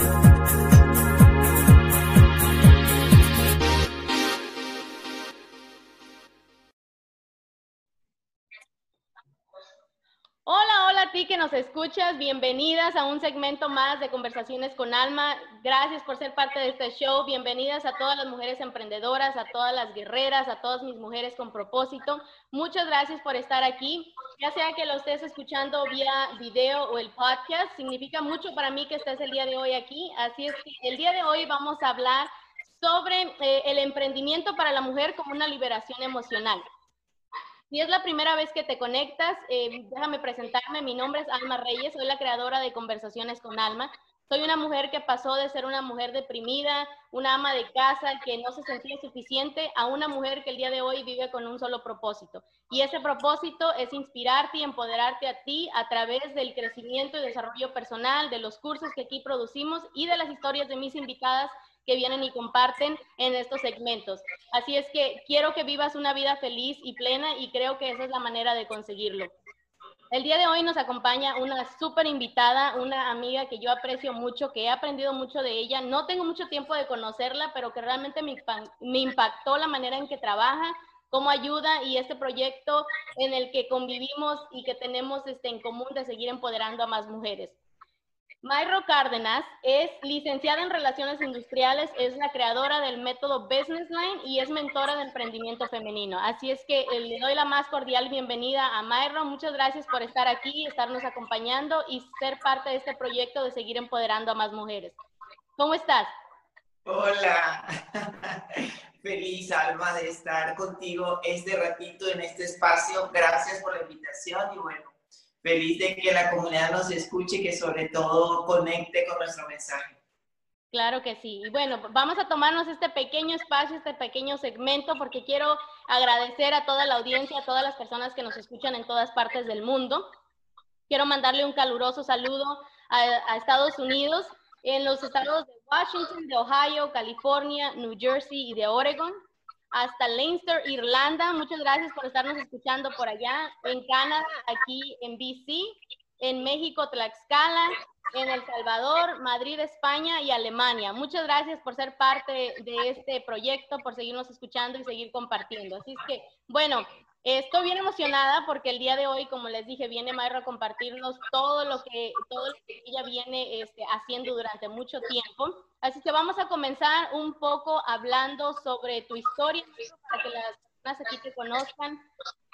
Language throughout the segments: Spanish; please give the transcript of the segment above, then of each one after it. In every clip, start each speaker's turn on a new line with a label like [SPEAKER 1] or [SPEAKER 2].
[SPEAKER 1] Hola, a ti que nos escuchas. Bienvenidas a un segmento más de Conversaciones con Alma. Gracias por ser parte de este show. Bienvenidas a todas las mujeres emprendedoras, a todas las guerreras, a todas mis mujeres con propósito. Muchas gracias por estar aquí. Ya sea que lo estés escuchando vía video o el podcast, significa mucho para mí que estés el día de hoy aquí. Así es que el día de hoy vamos a hablar sobre eh, el emprendimiento para la mujer como una liberación emocional. Si es la primera vez que te conectas, eh, déjame presentarme. Mi nombre es Alma Reyes, soy la creadora de Conversaciones con Alma. Soy una mujer que pasó de ser una mujer deprimida, una ama de casa que no se sentía suficiente, a una mujer que el día de hoy vive con un solo propósito. Y ese propósito es inspirarte y empoderarte a ti a través del crecimiento y desarrollo personal, de los cursos que aquí producimos y de las historias de mis invitadas que vienen y comparten en estos segmentos. Así es que quiero que vivas una vida feliz y plena y creo que esa es la manera de conseguirlo. El día de hoy nos acompaña una súper invitada, una amiga que yo aprecio mucho, que he aprendido mucho de ella. No tengo mucho tiempo de conocerla, pero que realmente me, impactó la manera en que trabaja, cómo ayuda y este proyecto en el que convivimos y que tenemos este, en común de seguir empoderando a más mujeres. Mayro Cárdenas es licenciada en Relaciones Industriales, es la creadora del método Business Line y es mentora de emprendimiento femenino. Así es que eh, le doy la más cordial bienvenida a Mayro. Muchas gracias por estar aquí, estarnos acompañando y ser parte de este proyecto de seguir empoderando a más mujeres. ¿Cómo estás?
[SPEAKER 2] Hola, feliz Alma de estar contigo este ratito en este espacio. Gracias por la invitación y bueno, feliz de que la comunidad nos escuche y que sobre todo conecte con nuestro mensaje.
[SPEAKER 1] Claro que sí. Y bueno, vamos a tomarnos este pequeño espacio, este pequeño segmento, porque quiero agradecer a toda la audiencia, a todas las personas que nos escuchan en todas partes del mundo. Quiero mandarle un caluroso saludo a, a Estados Unidos, en los estados de Washington, de Ohio, California, New Jersey y de Oregon hasta Leinster, Irlanda. Muchas gracias por estarnos escuchando por allá. En Canadá, aquí en BC. En México, Tlaxcala. En El Salvador, Madrid, España y Alemania. Muchas gracias por ser parte de este proyecto, por seguirnos escuchando y seguir compartiendo. Así es que, bueno, Estoy bien emocionada porque el día de hoy, como les dije, viene Mayra a compartirnos todo lo que, todo lo que ella viene este, haciendo durante mucho tiempo. Así que vamos a comenzar un poco hablando sobre tu historia para que las personas aquí te conozcan,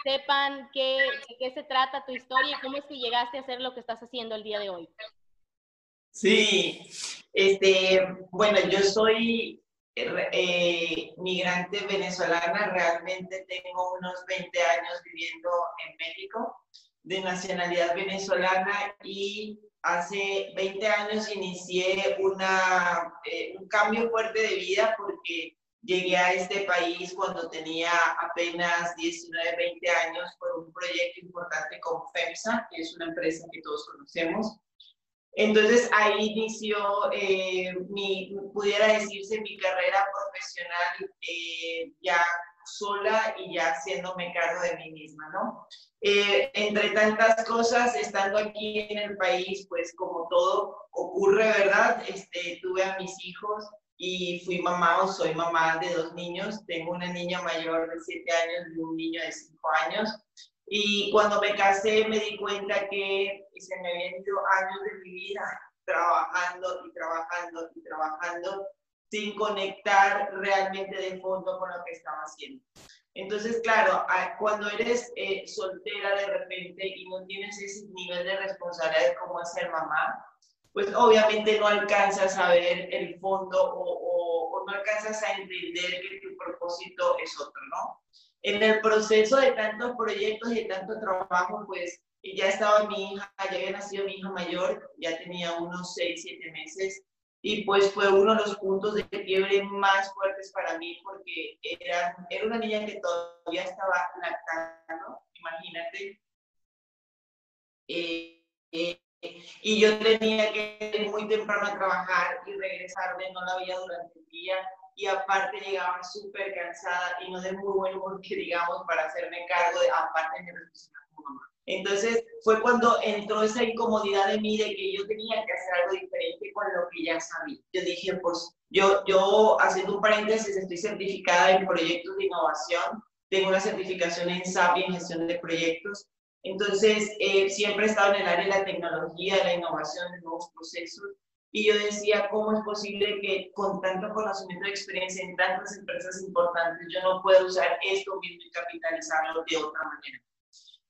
[SPEAKER 1] sepan qué, de qué se trata tu historia y cómo es que llegaste a hacer lo que estás haciendo el día de hoy.
[SPEAKER 2] Sí, este, bueno, yo soy eh, migrante venezolana, realmente tengo unos 20 años viviendo en México, de nacionalidad venezolana y hace 20 años inicié una, eh, un cambio fuerte de vida porque llegué a este país cuando tenía apenas 19, 20 años por un proyecto importante con FEMSA, que es una empresa que todos conocemos. Entonces ahí inició eh, mi, pudiera decirse, mi carrera profesional eh, ya sola y ya haciéndome cargo de mí misma, ¿no? Eh, entre tantas cosas, estando aquí en el país, pues como todo ocurre, ¿verdad? Este, tuve a mis hijos y fui mamá o soy mamá de dos niños. Tengo una niña mayor de siete años y un niño de cinco años. Y cuando me casé me di cuenta que se me habían ido años de mi vida trabajando y trabajando y trabajando sin conectar realmente de fondo con lo que estaba haciendo. Entonces, claro, cuando eres eh, soltera de repente y no tienes ese nivel de responsabilidad de cómo ser mamá, pues obviamente no alcanzas a ver el fondo o, o no alcanzas a entender que tu propósito es otro, ¿no? en el proceso de tantos proyectos y de tanto trabajo, pues ya estaba mi hija, ya había nacido mi hija mayor, ya tenía unos 6, 7 meses, y pues fue uno de los puntos de quiebre más fuertes para mí porque era, era una niña que todavía estaba lactando, imagínate. Eh, eh, y yo tenía que ir muy temprano a trabajar y regresarme, no la veía durante el día y aparte llegaba súper cansada y no de muy bueno porque digamos para hacerme cargo de aparte de mi responsabilidad. Entonces fue cuando entró esa incomodidad de mí de que yo tenía que hacer algo diferente con lo que ya sabía. Yo dije, pues yo, yo haciendo un paréntesis, estoy certificada en proyectos de innovación, tengo una certificación en SAP y en gestión de proyectos. Entonces, eh, siempre he estado en el área de la tecnología, de la innovación, de nuevos procesos. Y yo decía, ¿cómo es posible que con tanto conocimiento y experiencia en tantas empresas importantes yo no pueda usar esto mismo y capitalizarlo de otra manera?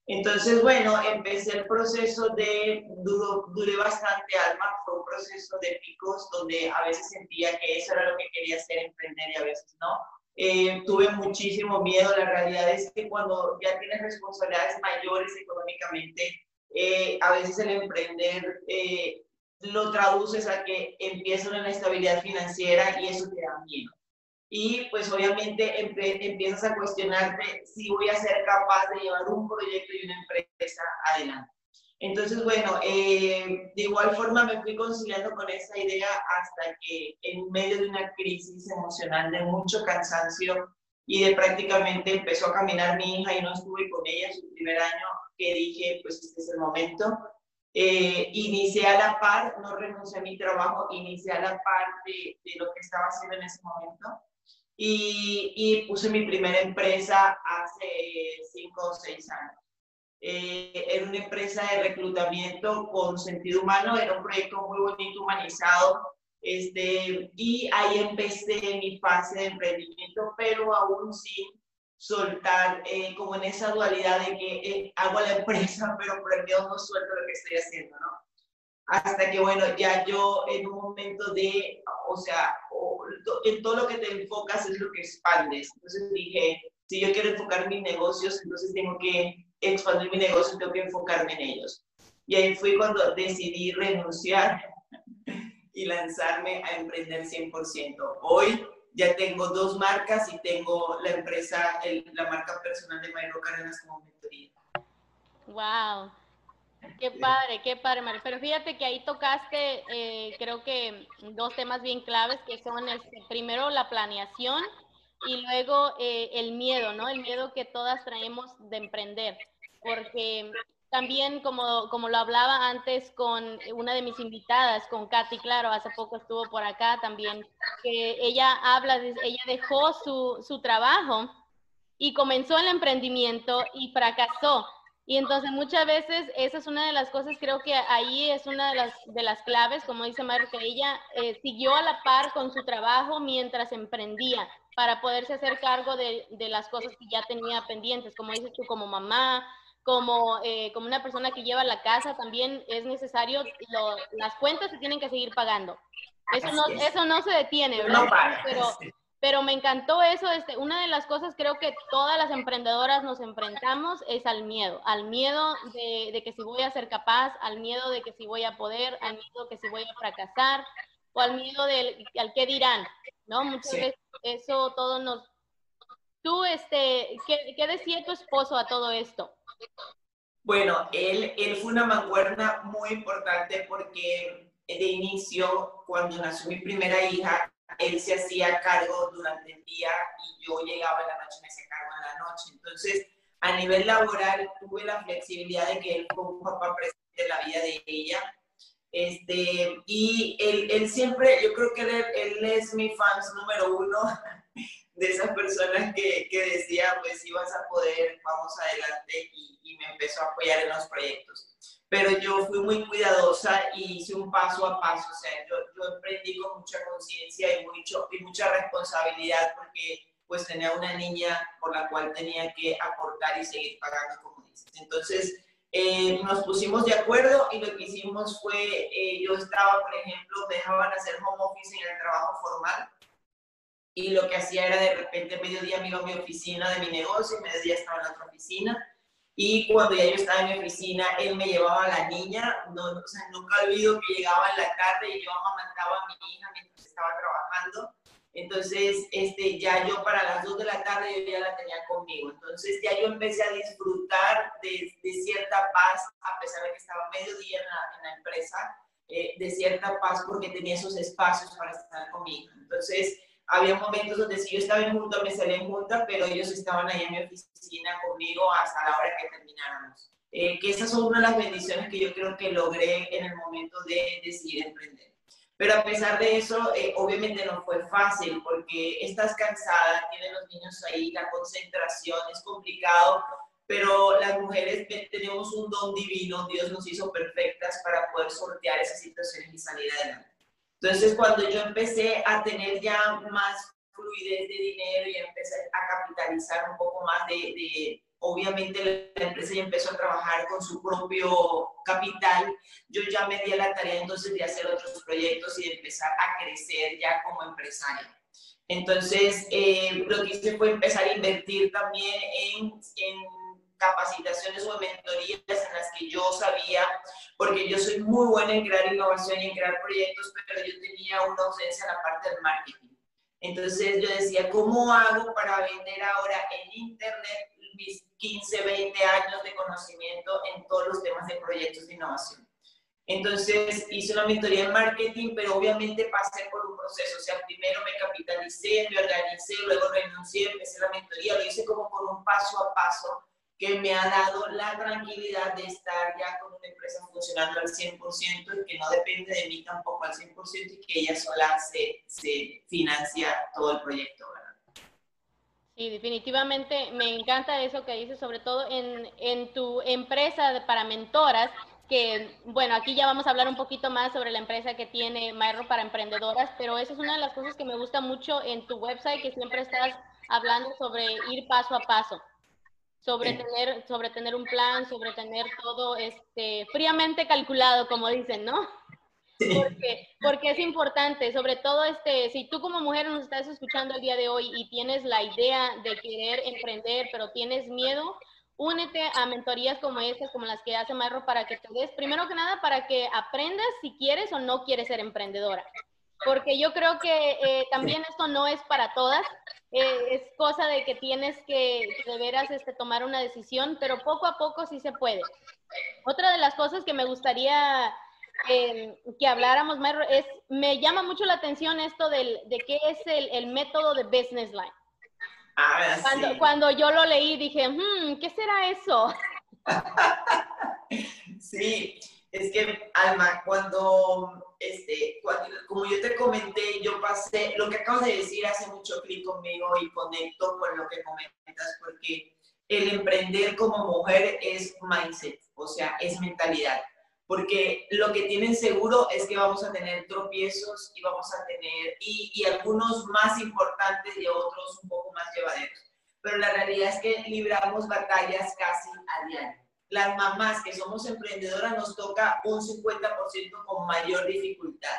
[SPEAKER 2] Entonces, bueno, empecé el proceso de, duró, duré bastante alma, fue un proceso de picos donde a veces sentía que eso era lo que quería hacer, emprender y a veces no. Eh, tuve muchísimo miedo, la realidad es que cuando ya tienes responsabilidades mayores económicamente, eh, a veces el emprender eh, lo traduces a que empieza una inestabilidad financiera y eso te da miedo y pues obviamente empiezas a cuestionarte si voy a ser capaz de llevar un proyecto y una empresa adelante. Entonces, bueno, eh, de igual forma me fui conciliando con esa idea hasta que en medio de una crisis emocional de mucho cansancio y de prácticamente empezó a caminar mi hija y no estuve con ella en su primer año, que dije, pues este es el momento. Eh, inicié a la par, no renuncié a mi trabajo, inicié a la par de, de lo que estaba haciendo en ese momento y, y puse mi primera empresa hace cinco o seis años. Eh, era una empresa de reclutamiento con sentido humano, era un proyecto muy bonito, humanizado, este, y ahí empecé mi fase de emprendimiento, pero aún sin soltar, eh, como en esa dualidad de que eh, hago la empresa, pero por el miedo no suelto lo que estoy haciendo, ¿no? Hasta que, bueno, ya yo en un momento de, o sea, en todo lo que te enfocas es lo que expandes. Entonces dije, si yo quiero enfocar mis negocios, entonces tengo que expandir mi negocio, tengo que enfocarme en ellos. Y ahí fue cuando decidí renunciar y lanzarme a emprender 100%. Hoy ya tengo dos marcas y tengo la empresa, la marca personal de Mayro Cárdenas como mentoría.
[SPEAKER 1] ¡Wow! Qué padre, qué padre, María. Pero fíjate que ahí tocaste, eh, creo que dos temas bien claves, que son este, primero la planeación y luego eh, el miedo, ¿no? El miedo que todas traemos de emprender. Porque también, como, como lo hablaba antes con una de mis invitadas, con Katy, claro, hace poco estuvo por acá también, que ella habla, ella dejó su, su trabajo y comenzó el emprendimiento y fracasó y entonces muchas veces esa es una de las cosas, creo que ahí es una de las, de las claves, como dice Mario, que ella eh, siguió a la par con su trabajo mientras emprendía para poderse hacer cargo de, de, las cosas que ya tenía pendientes, como dices tú, como mamá, como, eh, como una persona que lleva la casa, también es necesario, las cuentas se tienen que seguir pagando. Eso no, eso no se detiene, ¿verdad? Pero, pero me encantó eso. Este, una de las cosas creo que todas las emprendedoras nos enfrentamos es al miedo, al miedo de, que si voy a ser capaz, al miedo de que si voy a poder, al miedo de que si voy a fracasar o al miedo del al qué dirán, ¿no? Muchas veces eso todo nos... Tú, este, ¿qué, ¿qué decía tu esposo a todo esto?
[SPEAKER 2] Bueno, él, él fue una mancuerna muy importante porque de inicio, cuando nació mi primera hija, él se hacía cargo durante el día y yo llegaba en la noche y me hacía cargo en la noche. Entonces, a nivel laboral, tuve la flexibilidad de que él fue un papá presente en la vida de ella. Este, y él, él siempre, yo creo que él, él, es mi fan número uno de esas personas que, que decía, pues si vas a poder, vamos adelante, y, y me empezó a apoyar en los proyectos pero yo fui muy cuidadosa y hice un paso a paso, o sea, yo, yo emprendí con mucha conciencia y, mucho, y mucha responsabilidad porque pues tenía una niña por la cual tenía que aportar y seguir pagando, como dices. Entonces, eh, nos pusimos de acuerdo y lo que hicimos fue, eh, yo estaba, por ejemplo, dejaban hacer home office en el trabajo formal y lo que hacía era de repente mediodía me iba a mi oficina de mi negocio y mediodía estaba en la otra oficina Y cuando ya yo estaba en mi oficina, él me llevaba a la niña, no, o sea, nunca olvido que llegaba en la tarde y yo amamantaba a mi hija mientras estaba trabajando. Entonces, este, ya yo para las 2 de la tarde yo ya la tenía conmigo. Entonces, ya yo empecé a disfrutar de, de cierta paz, a pesar de que estaba medio día en la, en la empresa, eh, de cierta paz porque tenía esos espacios para estar conmigo. Entonces, había momentos donde si yo estaba en junta, me salía en junta, pero ellos estaban ahí en mi oficina conmigo hasta la hora que termináramos. Eh, que esas son una de las bendiciones que yo creo que logré en el momento de decidir emprender. Pero a pesar de eso, eh, obviamente no fue fácil porque estás cansada, tienes los niños ahí, la concentración es complicado, pero las mujeres tenemos un don divino, Dios nos hizo perfectas para poder sortear esas situaciones y salir adelante. Entonces, cuando yo empecé a tener ya más fluidez de dinero y empecé a capitalizar un poco más de, de obviamente la empresa ya empezó a trabajar con su propio capital, yo ya me di a la tarea entonces de hacer otros proyectos y de empezar a crecer ya como empresaria. Entonces, eh, lo que hice fue empezar a invertir también en, en capacitaciones o mentorías en las que yo sabía, porque yo soy muy buena en crear innovación y en crear proyectos, pero yo tenía una ausencia en la parte del marketing. Entonces yo decía, ¿cómo hago para vender ahora en Internet mis 15, 20 años de conocimiento en todos los temas de proyectos de innovación? Entonces hice una mentoría en marketing, pero obviamente pasé por un proceso. O sea, primero me capitalicé, me organicé, luego renuncié, empecé la mentoría, lo hice como por un paso a paso que me ha dado la tranquilidad de estar ya con una empresa funcionando al 100% y que no depende de mí tampoco al 100% y que ella sola se, se financia todo el proyecto.
[SPEAKER 1] Sí, definitivamente me encanta eso que dices, sobre todo en, en tu empresa para mentoras, que, bueno, aquí ya vamos a hablar un poquito más sobre la empresa que tiene Maero para emprendedoras, pero esa es una de las cosas que me gusta mucho en tu website, que siempre estás hablando sobre ir paso a paso sobre tener, sobre tener un plan, sobre tener todo este, fríamente calculado, como dicen, ¿no? Porque, porque es importante, sobre todo este, si tú como mujer nos estás escuchando el día de hoy y tienes la idea de querer emprender, pero tienes miedo, únete a mentorías como estas, como las que hace Marro, para que te des, primero que nada, para que aprendas si quieres o no quieres ser emprendedora. Porque yo creo que eh, también esto no es para todas, eh, es cosa de que tienes que, de veras este, tomar una decisión, pero poco a poco sí se puede. Otra de las cosas que me gustaría em, que habláramos, es, me llama mucho la atención esto del, de qué es el, el método de Business Line.
[SPEAKER 2] Ah,
[SPEAKER 1] cuando,
[SPEAKER 2] sí.
[SPEAKER 1] cuando yo lo leí dije, hmm, ¿qué será eso?
[SPEAKER 2] sí, es que, Alma, cuando, este, como yo te comenté, yo pasé, lo que acabas de decir hace mucho clic conmigo y conecto con lo que comentas, porque el emprender como mujer es mindset, o sea, es mentalidad. Porque lo que tienen seguro es que vamos a tener tropiezos y vamos a tener, y, y algunos más importantes y otros un poco más llevaderos. Pero la realidad es que libramos batallas casi a diario las mamás que somos emprendedoras nos toca un 50% con mayor dificultad.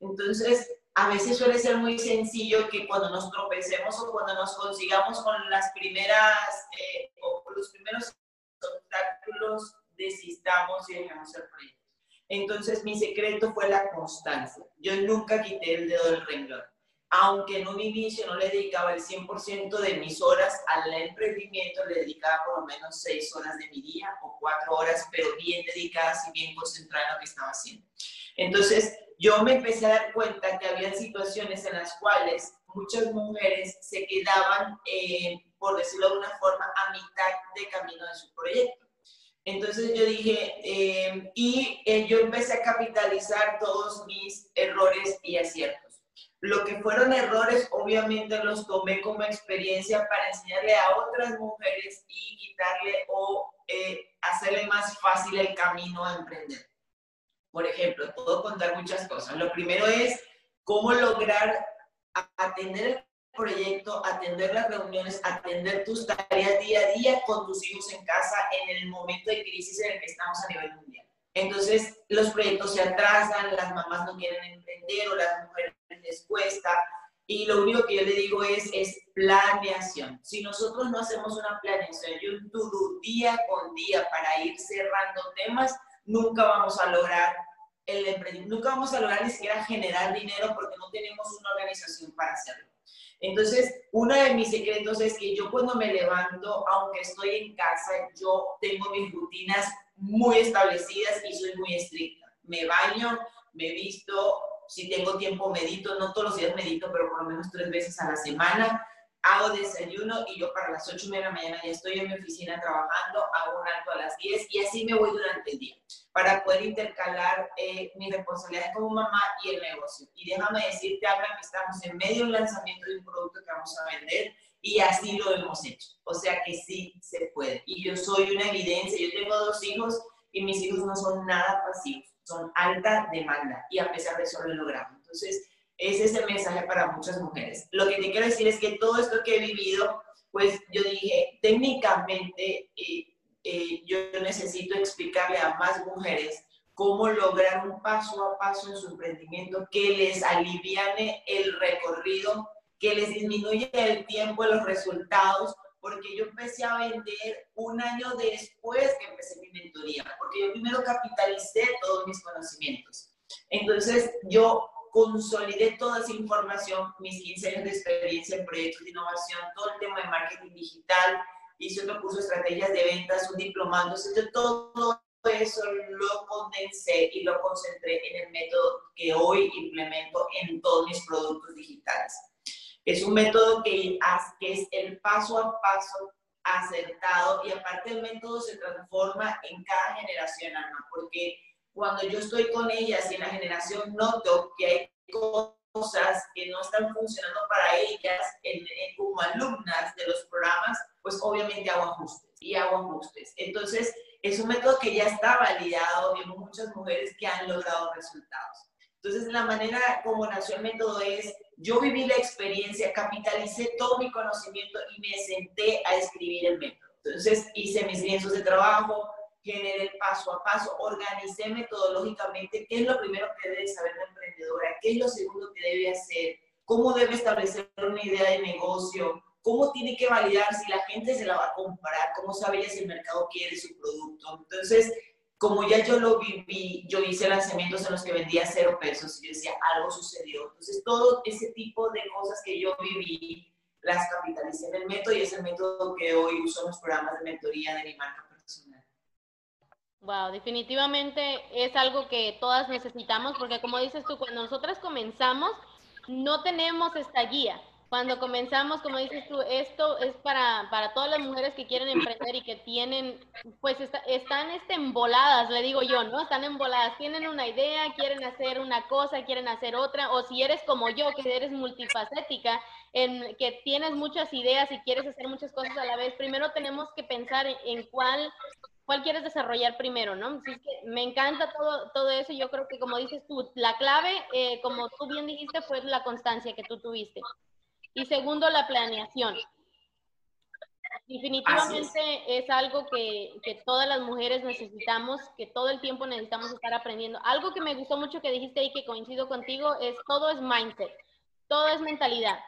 [SPEAKER 2] Entonces, a veces suele ser muy sencillo que cuando nos tropecemos o cuando nos consigamos con las primeras eh, o los primeros obstáculos, desistamos y dejamos el proyecto. Entonces, mi secreto fue la constancia. Yo nunca quité el dedo del renglón aunque en un inicio no le dedicaba el 100% de mis horas al emprendimiento, le dedicaba por lo menos 6 horas de mi día o 4 horas, pero bien dedicadas y bien concentradas en lo que estaba haciendo. Entonces, yo me empecé a dar cuenta que había situaciones en las cuales muchas mujeres se quedaban, eh, por decirlo de una forma, a mitad de camino de su proyecto. Entonces yo dije, eh, y eh, yo empecé a capitalizar todos mis errores y aciertos. Lo que fueron errores, obviamente los tomé como experiencia para enseñarle a otras mujeres y quitarle o eh, hacerle más fácil el camino a emprender. Por ejemplo, puedo contar muchas cosas. Lo primero es cómo lograr atender el proyecto, atender las reuniones, atender tus tareas día a día con tus hijos en casa en el momento de crisis en el que estamos a nivel mundial. Entonces, los proyectos se atrasan, las mamás no quieren emprender o las mujeres les cuesta. Y lo único que yo le digo es, es planeación. Si nosotros no hacemos una planeación y un to día con día para ir cerrando temas, nunca vamos a lograr el emprendimiento, nunca vamos a lograr ni siquiera generar dinero porque no tenemos una organización para hacerlo. Entonces, uno de mis secretos es que yo cuando me levanto, aunque estoy en casa, yo tengo mis rutinas muy establecidas y soy muy estricta. Me baño, me visto, si tengo tiempo medito, no todos los días medito, pero por lo menos tres veces a la semana. Hago desayuno y yo para las 8 de la mañana ya estoy en mi oficina trabajando, hago un alto a las 10 y así me voy durante el día para poder intercalar eh, mis responsabilidades como mamá y el negocio. Y déjame decirte, Abra, que estamos en medio del lanzamiento de un producto que vamos a vender y así lo hemos hecho. O sea que sí se puede. Y yo soy una evidencia, yo tengo dos hijos y mis hijos no son nada pasivos son alta demanda y a pesar de eso lo logramos. Entonces, es ese mensaje para muchas mujeres. Lo que te quiero decir es que todo esto que he vivido, pues yo dije, técnicamente eh, eh, yo necesito explicarle a más mujeres cómo lograr un paso a paso en su emprendimiento que les aliviane el recorrido, que les disminuya el tiempo, los resultados, porque yo empecé a vender un año después que empecé mi mentoría, porque yo primero capitalicé todos mis conocimientos. Entonces, yo consolidé toda esa información, mis 15 años de experiencia en proyectos de innovación, todo el tema de marketing digital, hice otro curso de estrategias de ventas, un diplomado, entonces todo eso lo condensé y lo concentré en el método que hoy implemento en todos mis productos digitales. Es un método que, es el paso a paso acertado y aparte el método se transforma en cada generación, Ana, porque cuando yo estoy con ellas y en la generación noto que hay cosas que no están funcionando para ellas como alumnas de los programas, pues obviamente hago ajustes y hago ajustes. Entonces, es un método que ya está validado, vemos muchas mujeres que han logrado resultados. Entonces, la manera como nació el método es, yo viví la experiencia, capitalicé todo mi conocimiento y me senté a escribir el método. Entonces, hice mis lienzos de trabajo, generé el paso a paso, organicé metodológicamente qué es lo primero que debe saber la emprendedora, qué es lo segundo que debe hacer, cómo debe establecer una idea de negocio, cómo tiene que validar si la gente se la va a comprar, cómo sabe si el mercado quiere su producto. Entonces, como ya yo lo viví, yo hice lanzamientos en los que vendía cero pesos y yo decía, algo sucedió. Entonces, todo ese tipo de cosas que yo viví, las capitalicé en el método y es el método que hoy uso en los programas de mentoría de mi marca personal.
[SPEAKER 1] Wow, definitivamente es algo que todas necesitamos porque como dices tú, cuando nosotras comenzamos, no tenemos esta guía cuando comenzamos, como dices tú, esto es para, para todas las mujeres que quieren emprender y que tienen, pues están este, emboladas, le digo yo, ¿no? Están emboladas, tienen una idea, quieren hacer una cosa, quieren hacer otra, o si eres como yo, que eres multifacética, en, que tienes muchas ideas y quieres hacer muchas cosas a la vez, primero tenemos que pensar en, cuál cuál quieres desarrollar primero, ¿no? Así que me encanta todo, todo eso. Yo creo que, como dices tú, la clave, eh, como tú bien dijiste, fue la constancia que tú tuviste. Y segundo, la planeación. Definitivamente es. algo que, que, todas las mujeres necesitamos, que todo el tiempo necesitamos estar aprendiendo. Algo que me gustó mucho que dijiste y que coincido contigo es todo es mindset, todo es mentalidad.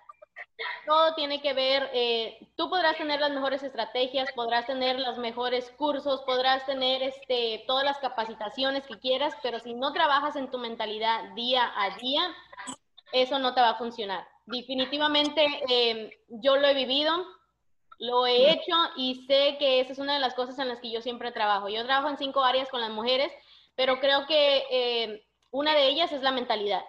[SPEAKER 1] Todo tiene que ver, eh, tú podrás tener las mejores estrategias, podrás tener los mejores cursos, podrás tener este, todas las capacitaciones que quieras, pero si no trabajas en tu mentalidad día a día, eso no te va a funcionar definitivamente em, yo lo he vivido, lo he hecho y sé que esa es una de las cosas en las que yo siempre trabajo. Yo trabajo en cinco áreas con las mujeres, pero creo que em, una de ellas es la mentalidad.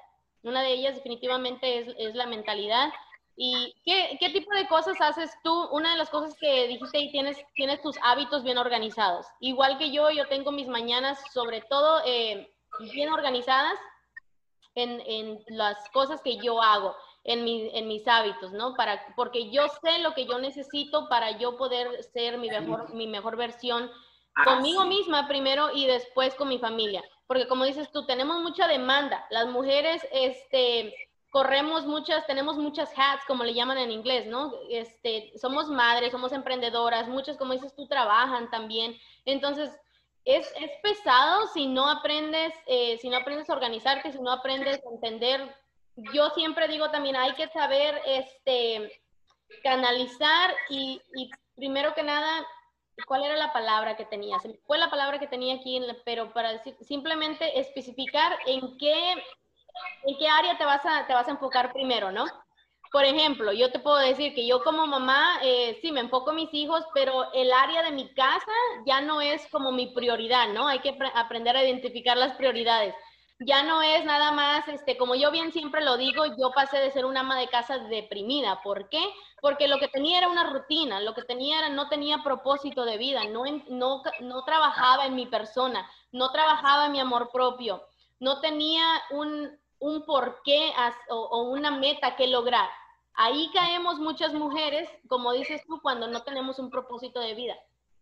[SPEAKER 1] Una de ellas definitivamente es, es la mentalidad. ¿Y qué, qué, tipo de cosas haces tú? Una de las cosas que dijiste y tienes, tienes tus hábitos bien organizados. Igual que yo, yo tengo mis mañanas sobre todo eh, bien organizadas en, en las cosas que yo hago en, mi, en mis hábitos, ¿no? Para, porque yo sé lo que yo necesito para yo poder ser mi mejor, mi mejor versión conmigo misma primero y después con mi familia. Porque como dices tú, tenemos mucha demanda. Las mujeres, este, corremos muchas, tenemos muchas hats, como le llaman en inglés, ¿no? Este, somos madres, somos emprendedoras, muchas, como dices tú, trabajan también. Entonces, es, es pesado si no aprendes, eh, si no aprendes a organizarte, si no aprendes a entender yo siempre digo también, hay que saber este, canalizar y, primero que nada, ¿cuál era la palabra que tenía? Fue la palabra que tenía aquí, pero para decir, simplemente especificar en qué, en qué área te vas, a, te vas a enfocar primero, ¿no? Por ejemplo, yo te puedo decir que yo como mamá, eh, sí, me enfoco en mis hijos, pero el área de mi casa ya no es como mi prioridad, ¿no? Hay que aprender a identificar las prioridades. Ya no es nada más, este, como yo bien siempre lo digo, yo pasé de ser una ama de casa deprimida. ¿Por qué? Porque lo que tenía era una rutina, lo que tenía era, no tenía propósito de vida, no, no, no trabajaba en mi persona, no trabajaba en mi amor propio, no tenía un, un porqué o, o una meta que lograr. Ahí caemos muchas mujeres, como dices tú, cuando no tenemos un propósito de vida,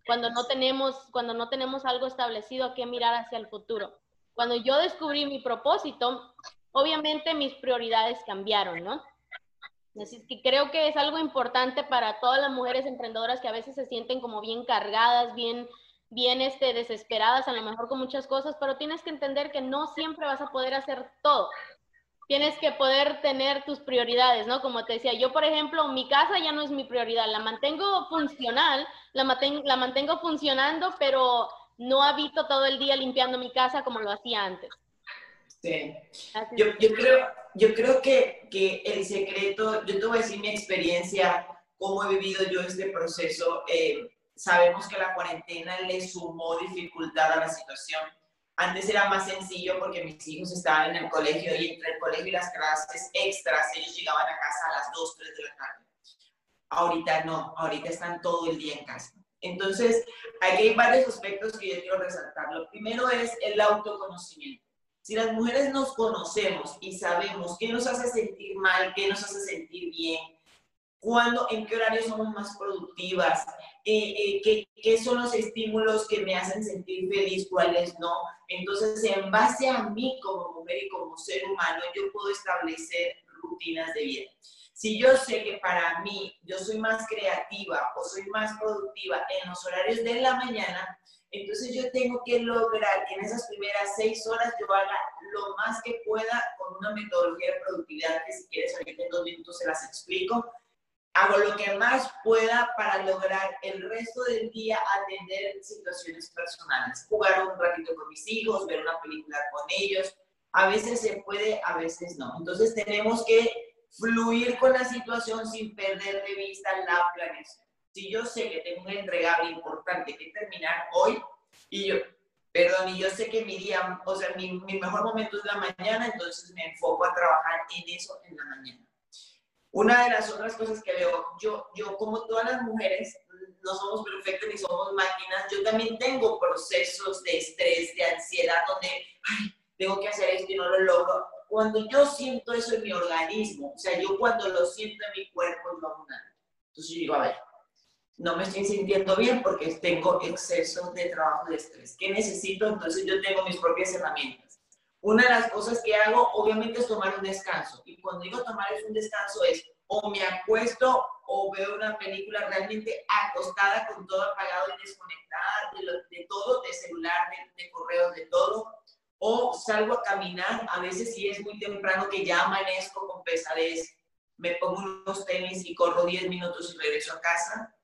[SPEAKER 1] cuando no tenemos, cuando no tenemos algo establecido a qué mirar hacia el futuro. Cuando yo descubrí mi propósito, obviamente mis prioridades cambiaron, ¿no? Así que creo que es algo importante para todas las mujeres emprendedoras que a veces se sienten como bien cargadas, bien, bien este, desesperadas, a lo mejor con muchas cosas, pero tienes que entender que no siempre vas a poder hacer todo. Tienes que poder tener tus prioridades, ¿no? Como te decía, yo, por ejemplo, mi casa ya no es mi prioridad, la mantengo funcional, la, la mantengo funcionando, pero no habito todo el día limpiando mi casa como lo hacía antes.
[SPEAKER 2] Sí. Yo, yo, creo, yo creo que, que, el secreto, yo te voy a decir mi experiencia, cómo he vivido yo este proceso. Eh, sabemos que la cuarentena le sumó dificultad a la situación. Antes era más sencillo porque mis hijos estaban en el colegio y entre el colegio y las clases extras ellos llegaban a casa a las 2, 3 de la tarde. Ahorita no, ahorita están todo el día en casa. Entonces, aquí hay varios aspectos que yo quiero resaltar. Lo primero es el autoconocimiento. Si las mujeres nos conocemos y sabemos qué nos hace sentir mal, qué nos hace sentir bien, cuándo, en qué horario somos más productivas, eh, eh, qué, qué, son los estímulos que me hacen sentir feliz, cuáles no. Entonces, en base a mí como mujer y como ser humano, yo puedo establecer rutinas de vida. Si yo sé que para mí yo soy más creativa o soy más productiva en los horarios de la mañana, entonces yo tengo que lograr que en esas primeras seis horas yo haga lo más que pueda con una metodología de productividad que si quieres ahorita en dos minutos se las explico. Hago lo que más pueda para lograr el resto del día atender situaciones personales. Jugar un ratito con mis hijos, ver una película con ellos. A veces se puede, a veces no. Entonces tenemos que fluir con la situación sin perder de vista la planeación. Si yo sé que tengo un entregable importante que terminar hoy, y yo, perdón, y yo sé que mi día, o sea, mi, mi mejor momento es la mañana, entonces me enfoco a trabajar en eso en la mañana. Una de las otras cosas que veo, yo, yo como todas las mujeres, no somos perfectas ni somos máquinas, yo también tengo procesos de estrés, de ansiedad, donde, ay, tengo que hacer esto y no lo logro cuando yo siento eso en mi organismo, o sea, yo cuando lo siento en mi cuerpo, yo hago nada. Entonces yo digo, a ver, no me estoy sintiendo bien porque tengo exceso de trabajo de estrés. ¿Qué necesito? Entonces yo tengo mis propias herramientas. Una de las cosas que hago, obviamente, es tomar un descanso. Y cuando digo tomar un descanso es o me acuesto o veo una película realmente acostada con todo apagado y desconectada de, de todo, de celular, de, de correos, de todo o salgo a caminar, a veces si es muy temprano que ya amanezco con pesadez, me pongo unos tenis y corro 10 minutos y regreso a casa.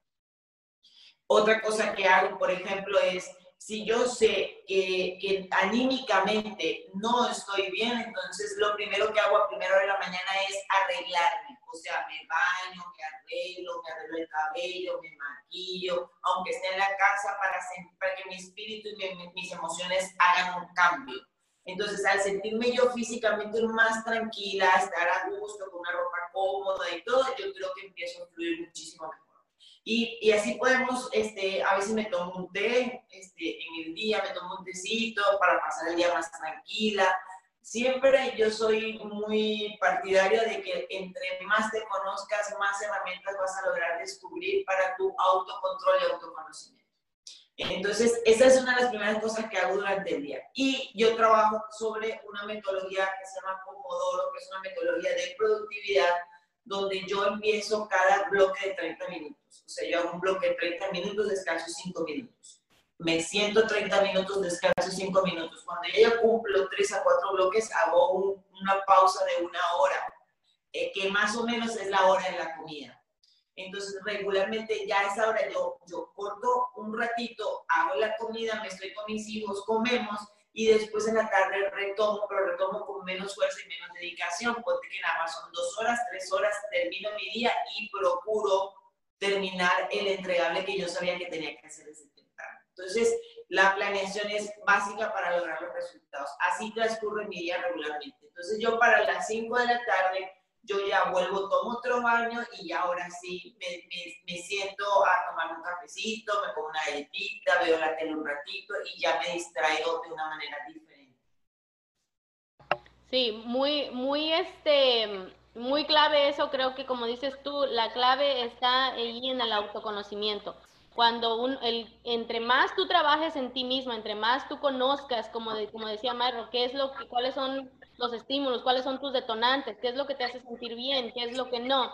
[SPEAKER 2] Otra cosa que hago, por ejemplo, es si yo sé que, que, anímicamente no estoy bien, entonces lo primero que hago a primera hora de la mañana es arreglarme. O sea, me baño, me arreglo, me arreglo el cabello, me maquillo, aunque esté en la casa para, para que mi espíritu y mis emociones hagan un cambio. Entonces, al sentirme yo físicamente más tranquila, estar a gusto, con una ropa cómoda y todo, yo creo que empiezo a fluir muchísimo mejor. Y, y, así podemos, este, a veces me tomo un té este, en el día, me tomo un tecito para pasar el día más tranquila. Siempre yo soy muy partidaria de que entre más te conozcas, más herramientas vas a lograr descubrir para tu autocontrol y autoconocimiento. Entonces, esa es una de las primeras cosas que hago durante el día. Y yo trabajo sobre una metodología que se llama Pomodoro, que es una metodología de productividad, donde yo empiezo cada bloque de 30 minutos. O sea, yo hago un bloque de 30 minutos, descanso 5 minutos. Me siento 30 minutos, descanso 5 minutos. Cuando ya cumplo 3 a 4 bloques, hago una pausa de una hora, eh, que más o menos es la hora de la comida. Entonces, regularmente ya a esa hora yo, yo corto un ratito, hago la comida, me estoy con mis hijos, comemos y después en la tarde retomo, pero retomo con menos fuerza y menos dedicación, porque nada más son dos horas, tres horas, termino mi día y procuro terminar el entregable que yo sabía que tenía que hacer temprano. Entonces, la planeación es básica para lograr los resultados. Así transcurre mi día regularmente. Entonces, yo para las 5 de la tarde yo ya vuelvo, tomo otro baño y ahora sí me, me, siento a tomar un cafecito, me pongo una galletita, veo la tele un ratito y ya me distraigo de una manera diferente.
[SPEAKER 1] Sí, muy, muy, este, muy clave eso, creo que como dices tú, la clave está ahí en el autoconocimiento. Cuando un, el, entre más tú trabajes en ti mismo, entre más tú conozcas, como, de, como decía Marro, qué es lo que, cuáles son los estímulos, cuáles son tus detonantes, qué es lo que te hace sentir bien, qué es lo que no.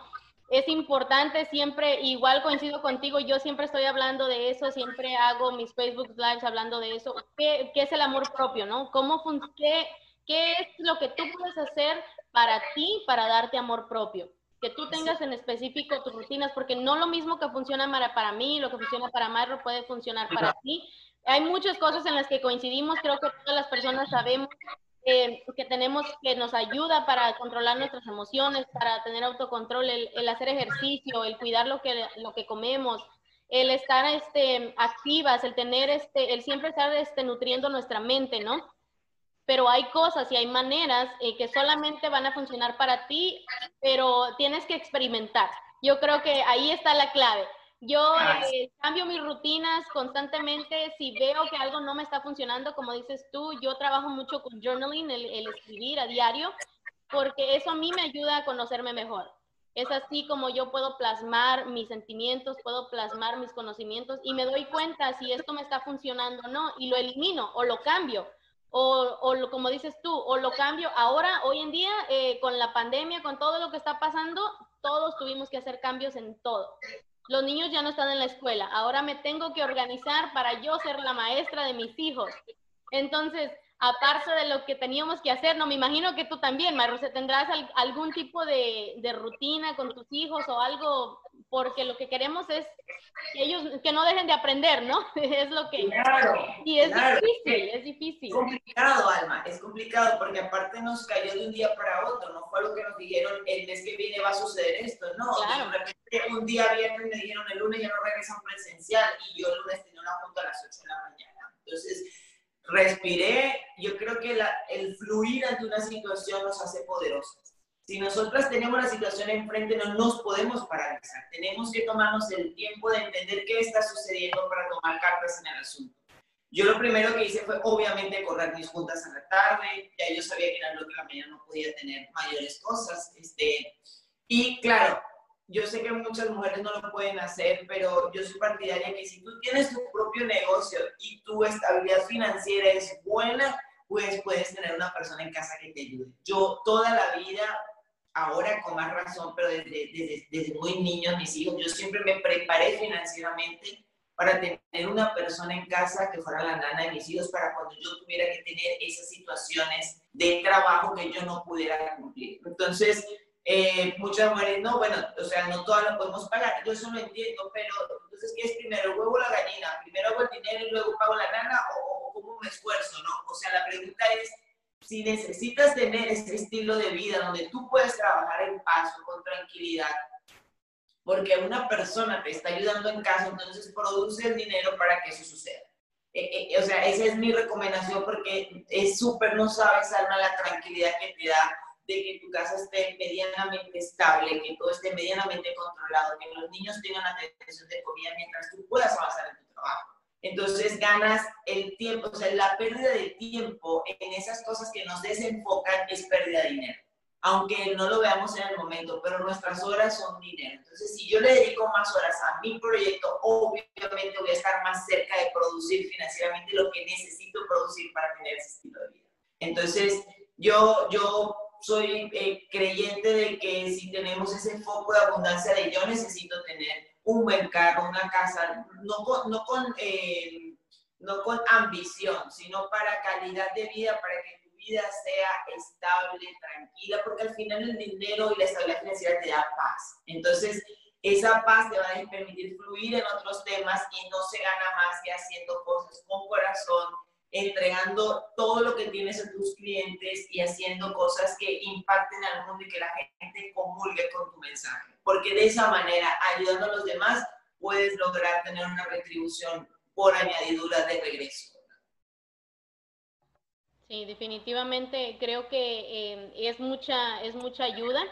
[SPEAKER 1] Es importante siempre, igual coincido contigo, yo siempre estoy hablando de eso, siempre hago mis Facebook Lives hablando de eso, qué, qué es el amor propio, ¿no? ¿Cómo qué, ¿Qué es lo que tú puedes hacer para ti, para darte amor propio? Que tú tengas en específico tus rutinas, porque no lo mismo que funciona para, para mí, lo que funciona para Marro puede funcionar para ti. Hay muchas cosas en las que coincidimos, creo que todas las personas sabemos que tenemos que nos ayuda para controlar nuestras emociones, para tener autocontrol, el, hacer ejercicio, el cuidar lo que, lo que comemos, el estar este, activas, el tener este, el siempre estar este, nutriendo nuestra mente, ¿no? Pero hay cosas y hay maneras eh, que solamente van a funcionar para ti, pero tienes que experimentar. Yo creo que ahí está la clave. Yo eh, cambio mis rutinas constantemente. Si veo que algo no me está funcionando, como dices tú, yo trabajo mucho con journaling, el, escribir a diario, porque eso a mí me ayuda a conocerme mejor. Es así como yo puedo plasmar mis sentimientos, puedo plasmar mis conocimientos y me doy cuenta si esto me está funcionando o no y lo elimino o lo cambio. O, o como dices tú, o lo cambio. Ahora, hoy en día, eh, con la pandemia, con todo lo que está pasando, todos tuvimos que hacer cambios en todo los niños ya no están en la escuela, ahora me tengo que organizar para yo ser la maestra de mis hijos. Entonces, aparte de lo que teníamos que hacer, no me imagino que tú también, Maruse, tendrás algún tipo de, de, rutina con tus hijos o algo, porque lo que queremos es que ellos que no dejen de aprender, ¿no? Es lo que...
[SPEAKER 2] Claro.
[SPEAKER 1] Y es difícil, es difícil.
[SPEAKER 2] Es complicado, Alma, es complicado porque aparte nos cayó de un día para otro, no fue lo que nos dijeron el mes que viene va a suceder esto, no.
[SPEAKER 1] Claro.
[SPEAKER 2] De repente un día viernes me dijeron el lunes ya no regresan presencial y yo el lunes tenía una junta a las 8 de la mañana. Entonces respiré, yo creo que el fluir ante una situación nos hace poderosos. Si nosotras tenemos la situación enfrente, no nos podemos paralizar. Tenemos que tomarnos el tiempo de entender qué está sucediendo para tomar cartas en el asunto. Yo lo primero que hice fue, obviamente, correr mis juntas a la tarde. Ya yo sabía que en el bloque de la mañana no podía tener mayores cosas. Este, y claro, yo sé que muchas mujeres no lo pueden hacer, pero yo soy partidaria que si tú tienes tu propio negocio y tu estabilidad financiera es buena, pues puedes tener una persona en casa que te ayude. Yo toda la vida, ahora con más razón, pero desde, desde, desde muy niños, mis hijos, yo siempre me preparé financieramente para tener una persona en casa que fuera la nana de mis hijos para cuando yo tuviera que tener esas situaciones de trabajo que yo no pudiera cumplir. Entonces, eh, muchas mujeres, no, bueno, o sea, no todas lo podemos pagar, yo eso lo entiendo, pero entonces, ¿qué es primero, huevo o la gallina? ¿Primero hago el dinero y luego pago la nana o, cómo me esfuerzo, no? O sea, la pregunta es, si necesitas tener ese estilo de vida donde tú puedes trabajar en paz, con tranquilidad, porque una persona te está ayudando en casa, entonces produce el dinero para que eso suceda. Eh, eh, o sea, esa es mi recomendación porque es súper, no sabes, Alma, la tranquilidad que te da de que tu casa esté medianamente estable, que todo esté medianamente controlado, que los niños tengan atención de comida mientras tú puedas avanzar en tu trabajo. Entonces ganas el tiempo, o sea, la pérdida de tiempo en esas cosas que nos desenfocan es pérdida de dinero, aunque no lo veamos en el momento, pero nuestras horas son dinero. Entonces, si yo le dedico más horas a mi proyecto, obviamente voy a estar más cerca de producir financieramente lo que necesito producir para tener ese estilo de vida. Entonces, yo, yo soy eh, creyente de que si tenemos ese foco de abundancia de yo necesito tener un buen carro, una casa, no con, no con, eh, no con ambición, sino para calidad de vida, para que tu vida sea estable, tranquila, porque al final el dinero y la estabilidad financiera te da paz. Entonces, esa paz te va a permitir fluir en otros temas y no se gana más que haciendo cosas con corazón, entregando todo lo que tienes a tus clientes y haciendo cosas que impacten al mundo y que la gente comulgue con tu mensaje. Porque de esa manera, ayudando a los demás, puedes lograr tener una retribución por añadidura de regreso.
[SPEAKER 1] Sí, definitivamente creo que eh, es, mucha, es mucha ayuda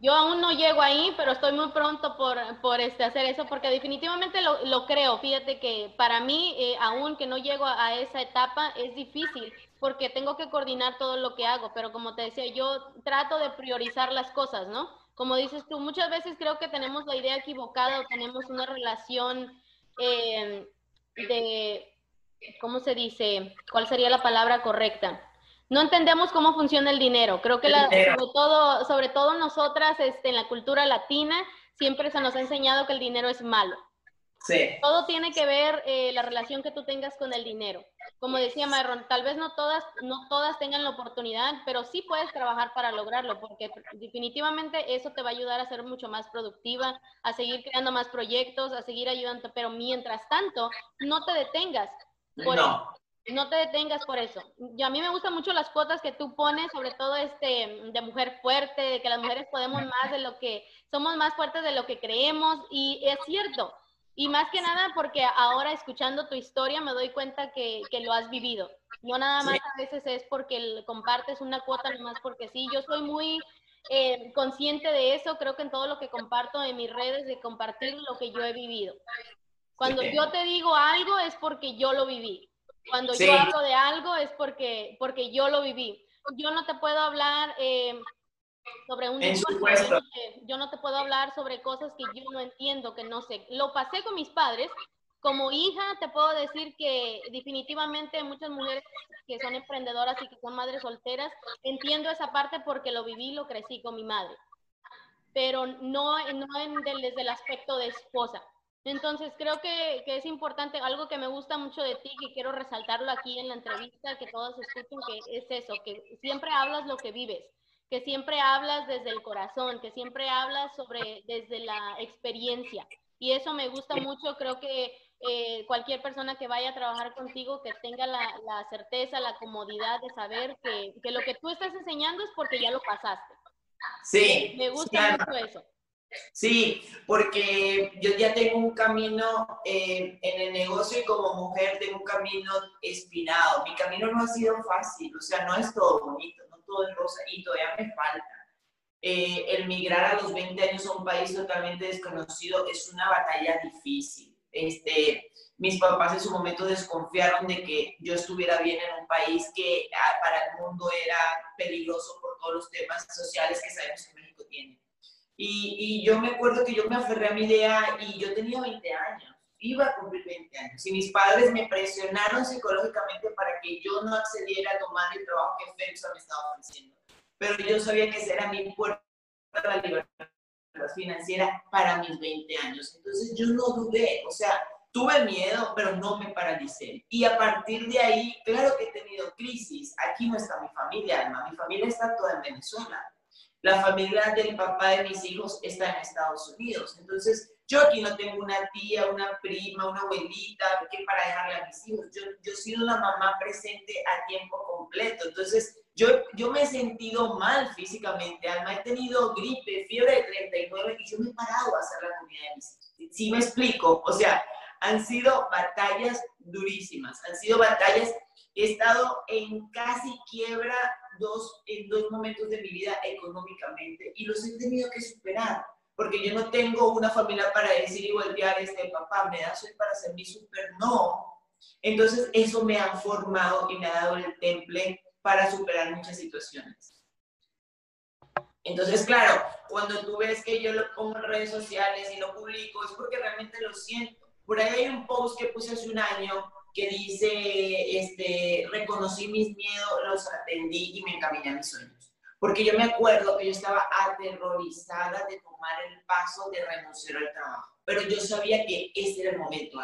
[SPEAKER 1] yo aún no llego ahí, pero estoy muy pronto por, por este, hacer eso, porque definitivamente lo, lo creo. Fíjate que para mí, eh, aún que no llego a, esa etapa, es difícil, porque tengo que coordinar todo lo que hago, pero como te decía, yo trato de priorizar las cosas, ¿no? Como dices tú, muchas veces creo que tenemos la idea equivocada o tenemos una relación eh, de, ¿cómo se dice? ¿Cuál sería la palabra correcta? No entendemos cómo funciona el dinero. Creo que sobre todo, sobre todo nosotras este, en la cultura latina siempre se nos ha enseñado que el dinero es malo.
[SPEAKER 2] Sí.
[SPEAKER 1] Todo tiene que ver eh, la relación que tú tengas con el dinero. Como decía Marron, tal vez no todas, no todas tengan la oportunidad, pero sí puedes trabajar para lograrlo, porque definitivamente eso te va a ayudar a ser mucho más productiva, a seguir creando más proyectos, a seguir ayudando. Pero mientras tanto, no te detengas. no no te detengas por eso. Y a mí me gustan mucho las cuotas que tú pones, sobre todo este de mujer fuerte, de que las mujeres podemos más de lo que somos más fuertes de lo que creemos y es cierto. Y más que nada porque ahora escuchando tu historia me doy cuenta que, que lo has vivido. No nada más a veces es porque compartes una cuota nomás porque sí. Yo soy muy eh, consciente de eso, creo que en todo lo que comparto en mis redes, de compartir lo que yo he vivido. Cuando yo te digo algo es porque yo lo viví. Cuando yo hablo de algo es porque, porque yo lo viví. Yo no te puedo hablar eh, sobre un... yo no te puedo hablar sobre cosas que yo no entiendo, que no sé. Lo pasé con mis padres. Como hija te puedo decir que definitivamente muchas mujeres que son emprendedoras y que son madres solteras, entiendo esa parte porque lo viví, lo crecí con mi madre. Pero no, no desde el aspecto de esposa entonces, creo que, es importante, algo que me gusta mucho de ti, que quiero resaltarlo aquí en la entrevista, que todos escuchen, que es eso, que siempre hablas lo que vives, que siempre hablas desde el corazón, que siempre hablas sobre, desde la experiencia. Y eso me gusta mucho, creo que eh, cualquier persona que vaya a trabajar contigo, que tenga la, certeza, la comodidad de saber que, que, lo que tú estás enseñando es porque ya lo pasaste.
[SPEAKER 2] Sí.
[SPEAKER 1] Me gusta mucho eso.
[SPEAKER 2] Sí, porque yo ya tengo un camino eh, en el negocio y como mujer tengo un camino espinado. Mi camino no ha sido fácil, o sea, no es todo bonito, no todo es rosa y todavía me falta. Eh, el migrar a los 20 años a un país totalmente desconocido es una batalla difícil. Este, mis papás en su momento desconfiaron de que yo estuviera bien en un país que ah, para el mundo era peligroso por todos los temas sociales que sabemos que México tiene. Y, y, yo me acuerdo que yo me aferré a mi idea y yo tenía 20 años, iba a cumplir 20 años. Y mis padres me presionaron psicológicamente para que yo no accediera a tomar el trabajo que FEMSA me estaba ofreciendo. Pero yo sabía que esa era mi puerta a la libertad financiera para mis 20 años. Entonces yo no dudé, o sea, tuve miedo, pero no me paralicé. Y a partir de ahí, claro que he tenido crisis. Aquí no está mi familia, además, mi familia está toda en Venezuela la familia del papá de mis hijos está en Estados Unidos. Entonces, yo aquí no tengo una tía, una prima, una abuelita que para dejarle a mis hijos. Yo, yo he sido una mamá presente a tiempo completo. Entonces, yo, yo me he sentido mal físicamente. Alma, he tenido gripe, fiebre de 39 y yo me he parado a hacer la comida de mis hijos. ¿Sí me explico? O sea, han sido batallas durísimas. Han sido batallas. He estado en casi quiebra dos, en dos momentos de mi vida económicamente y los he tenido que superar, porque yo no tengo una familia para decir y voltear, este papá, me da soy para ser mi super, no. Entonces eso me ha formado y me ha dado el temple para superar muchas situaciones. Entonces, claro, cuando tú ves que yo lo pongo en redes sociales y lo publico, es porque realmente lo siento. Por ahí hay un post que puse hace un año que dice, este, reconocí mis miedos, los atendí y me encaminé a mis sueños. Porque yo me acuerdo que yo estaba aterrorizada de tomar el paso de renunciar al trabajo, pero yo sabía que ese era el momento,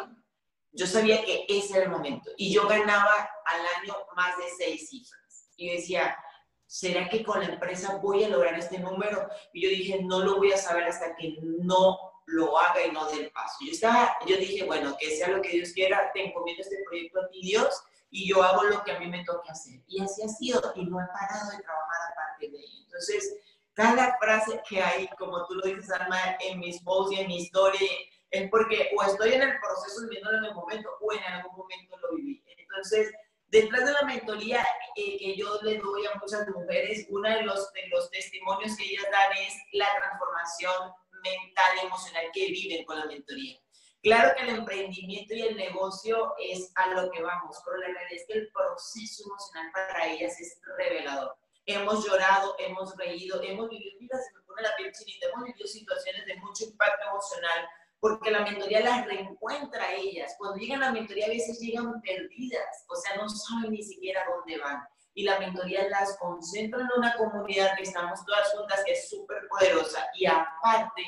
[SPEAKER 2] yo sabía que ese era el momento. Y yo ganaba al año más de seis cifras. Y decía, ¿será que con la empresa voy a lograr este número? Y yo dije, no lo voy a saber hasta que no lo haga y no dé el paso. Yo, estaba, yo dije, bueno, que sea lo que Dios quiera, te encomiendo este proyecto a ti, Dios, y yo hago lo que a mí me toque hacer. Y así ha sido, y no he parado de trabajar aparte de ello. Entonces, cada frase que hay, como tú lo dices, Alma, en mis posts y en mi historia, es porque o estoy en el proceso viviéndolo en el momento o en algún momento lo viví. Entonces, detrás de la mentoría eh, que yo le doy a muchas mujeres, uno de los, de los testimonios que ellas dan es la transformación mental y emocional que viven con la mentoría. Claro que el emprendimiento y el negocio es a lo que vamos, pero la realidad es que el proceso emocional para ellas es revelador. Hemos llorado, hemos reído, hemos vivido, mira, se me pone la piel chinita, hemos vivido situaciones de mucho impacto emocional, porque la mentoría las reencuentra a ellas. Cuando llegan a la mentoría a veces llegan perdidas, o sea, no saben ni siquiera dónde van. Y la mentoría las concentra en una comunidad que estamos todas juntas, que es súper poderosa. Y aparte,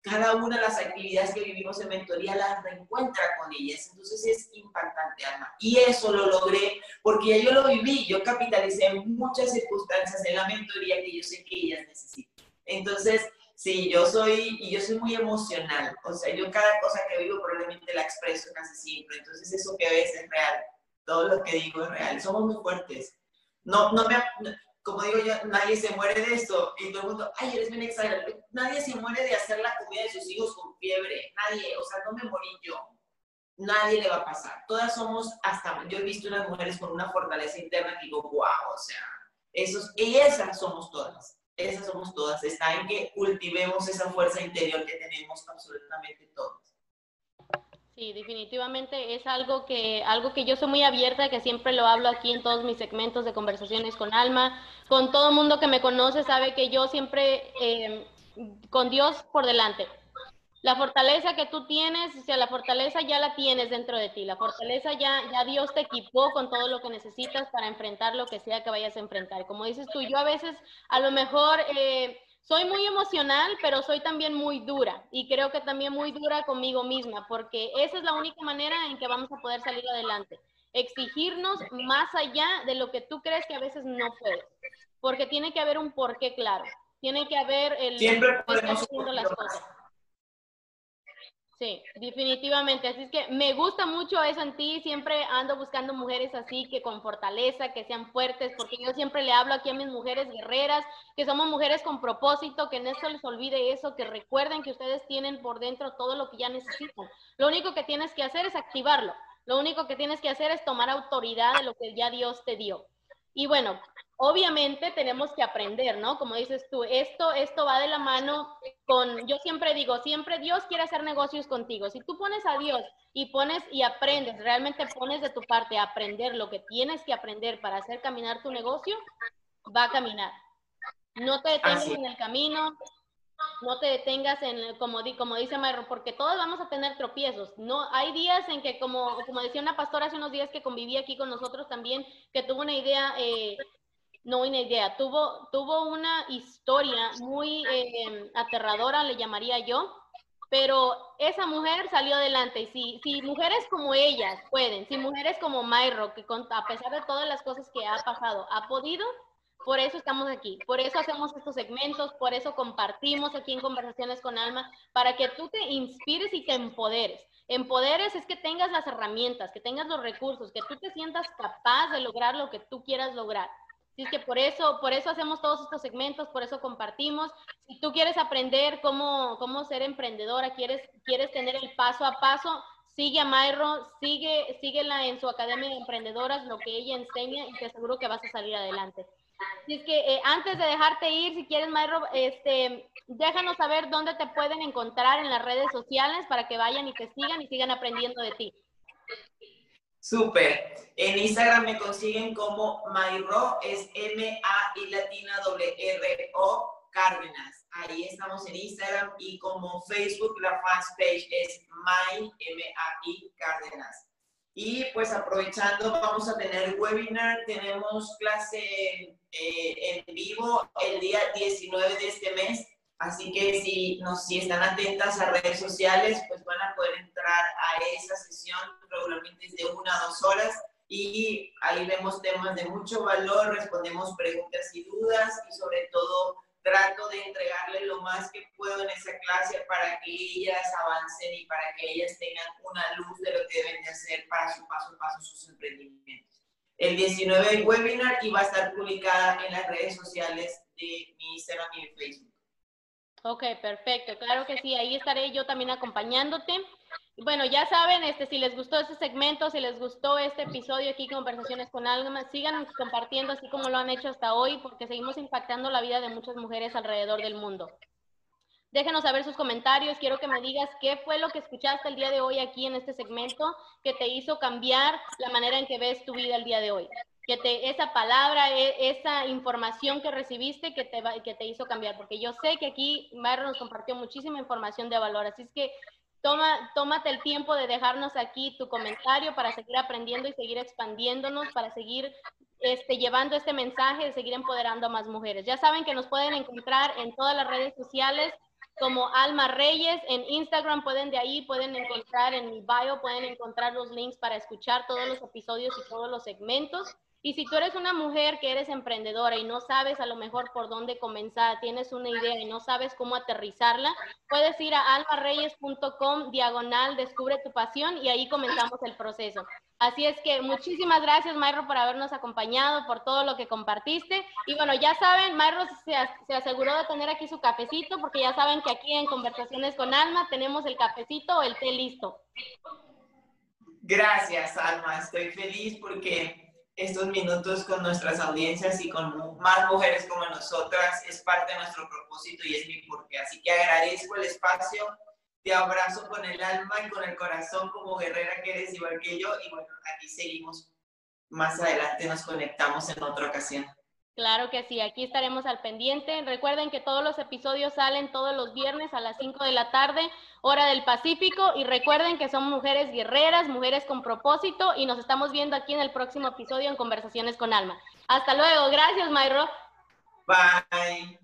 [SPEAKER 2] cada una de las actividades que vivimos en mentoría las reencuentra con ellas. Entonces es impactante, Alma. Y eso lo logré porque ya yo lo viví, yo capitalicé muchas circunstancias en la mentoría que yo sé que ellas necesitan. Entonces, Sí, yo soy, y yo soy muy emocional, o sea, yo cada cosa que vivo probablemente la expreso casi siempre, entonces eso que ves es real, todo lo que digo es real, somos muy fuertes. No, no me, como digo yo, nadie se muere de esto, y todo el mundo, ay, eres bien exagerado, nadie se muere de hacer la comida de sus hijos con fiebre, nadie, o sea, no me morí yo, nadie le va a pasar, todas somos, hasta, yo he visto unas mujeres con una fortaleza interna que digo, wow, o sea, esos, y esas somos todas. Esas somos todas, está en que cultivemos esa fuerza interior que tenemos absolutamente todos.
[SPEAKER 1] Sí, definitivamente es algo que, algo que yo soy muy abierta, que siempre lo hablo aquí en todos mis segmentos de conversaciones con Alma. Con todo mundo que me conoce sabe que yo siempre eh, con Dios por delante la fortaleza que tú tienes, o sea, la fortaleza ya la tienes dentro de ti, la fortaleza ya, ya Dios te equipó con todo lo que necesitas para enfrentar lo que sea que vayas a enfrentar. Como dices tú, yo a veces a lo mejor eh, soy muy emocional, pero soy también muy dura y creo que también muy dura conmigo misma, porque esa es la única manera en que vamos a poder salir adelante. Exigirnos más allá de lo que tú crees que a veces no puedes, porque tiene que haber un porqué claro, tiene que haber el...
[SPEAKER 2] Siempre podemos haciendo
[SPEAKER 1] las cosas. Sí, definitivamente. Así es que me gusta mucho eso en ti. Siempre ando buscando mujeres así, que con fortaleza, que sean fuertes, porque yo siempre le hablo aquí a mis mujeres guerreras, que somos mujeres con propósito, que no se les olvide eso, que recuerden que ustedes tienen por dentro todo lo que ya necesitan. Lo único que tienes que hacer es activarlo. Lo único que tienes que hacer es tomar autoridad de lo que ya Dios te dio. Y bueno, obviamente tenemos que aprender, ¿no? Como dices tú, esto, esto va de la mano con, yo siempre digo, siempre Dios quiere hacer negocios contigo. Si tú pones a Dios y pones y aprendes, realmente pones de tu parte a aprender lo que tienes que aprender para hacer caminar tu negocio, va a caminar. No te detengas en el camino, no te detengas en, como, como dice Mayro, porque todos vamos a tener tropiezos. No, hay días en que, como, como decía una pastora hace unos días que convivía aquí con nosotros también, que tuvo una idea, eh, no una idea, tuvo, tuvo una historia muy eh, aterradora, le llamaría yo, pero esa mujer salió adelante. Y si, si mujeres como ellas pueden, si mujeres como Mayro, que a pesar de todas las cosas que ha pasado, ha podido, por eso estamos aquí, por eso hacemos estos segmentos, por eso compartimos aquí en Conversaciones con Alma, para que tú te inspires y te empoderes. Empoderes es que tengas las herramientas, que tengas los recursos, que tú te sientas capaz de lograr lo que tú quieras lograr. Así es que por eso, por eso hacemos todos estos segmentos, por eso compartimos. Si tú quieres aprender cómo, cómo ser emprendedora, quieres, quieres tener el paso a paso, sigue a Mayro, sigue, síguela en su Academia de Emprendedoras, lo que ella enseña y te aseguro que vas a salir adelante. Así es que eh, antes de dejarte ir, si quieres, Mayro, este, déjanos saber dónde te pueden encontrar en las redes sociales para que vayan y te sigan y sigan aprendiendo de ti.
[SPEAKER 2] Súper. En Instagram me consiguen como Mayro, es M-A-I latina W R O Cárdenas. Ahí estamos en Instagram y como Facebook la fanpage es My M-A-I Cárdenas. Y pues aprovechando, vamos a tener webinar, tenemos clase eh, en vivo el día 19 de este mes. Así que si, nos, si están atentas a redes sociales, pues van a poder entrar a esa sesión, regularmente es de una a dos horas, y ahí vemos temas de mucho valor, respondemos preguntas y dudas, y sobre todo trato de entregarle lo más que puedo en esa clase para que ellas avancen y para que ellas tengan una luz de lo que deben de hacer para su paso a paso sus emprendimientos. El 19 del webinar y va a estar publicada en las redes sociales de mi Instagram y de Facebook.
[SPEAKER 1] Ok, perfecto. Claro que sí, ahí estaré yo también acompañándote. Bueno, ya saben, este, si les gustó este segmento, si les gustó este episodio aquí, Conversaciones con Alma, sigan compartiendo así como lo han hecho hasta hoy, porque seguimos impactando la vida de muchas mujeres alrededor del mundo. Déjenos saber sus comentarios. Quiero que me digas qué fue lo que escuchaste el día de hoy aquí en este segmento que te hizo cambiar la manera en que ves tu vida el día de hoy que te, esa palabra, e, esa información que recibiste que te, que te hizo cambiar, porque yo sé que aquí Mayra nos compartió muchísima información de valor, así es que toma, tómate el tiempo de dejarnos aquí tu comentario para seguir aprendiendo y seguir expandiéndonos, para seguir este, llevando este mensaje, de seguir empoderando a más mujeres. Ya saben que nos pueden encontrar en todas las redes sociales como Alma Reyes. En Instagram pueden de ahí, pueden encontrar en mi bio, pueden encontrar los links para escuchar todos los episodios y todos los segmentos. Y si tú eres una mujer que eres emprendedora y no sabes a lo mejor por dónde comenzar, tienes una idea y no sabes cómo aterrizarla, puedes ir a almareyes.com diagonal descubre tu pasión y ahí comenzamos el proceso. Así es que muchísimas gracias, Mayro, por habernos acompañado, por todo lo que compartiste. Y bueno, ya saben, Mayro se, se, aseguró de tener aquí su cafecito, porque ya saben que aquí en Conversaciones con Alma tenemos el cafecito o el té listo.
[SPEAKER 2] Gracias, Alma. Estoy feliz porque estos minutos con nuestras audiencias y con más mujeres como nosotras es parte de nuestro propósito y es mi porqué. Así que agradezco el espacio, te abrazo con el alma y con el corazón como guerrera que eres igual que yo y bueno, aquí seguimos. Más adelante nos conectamos en otra ocasión.
[SPEAKER 1] Claro que sí, aquí estaremos al pendiente. Recuerden que todos los episodios salen todos los viernes a las 5 de la tarde, hora del Pacífico. Y recuerden que son mujeres guerreras, mujeres con propósito. Y nos estamos viendo aquí en el próximo episodio en Conversaciones con Alma. Hasta luego. Gracias, Mayro.
[SPEAKER 2] Bye.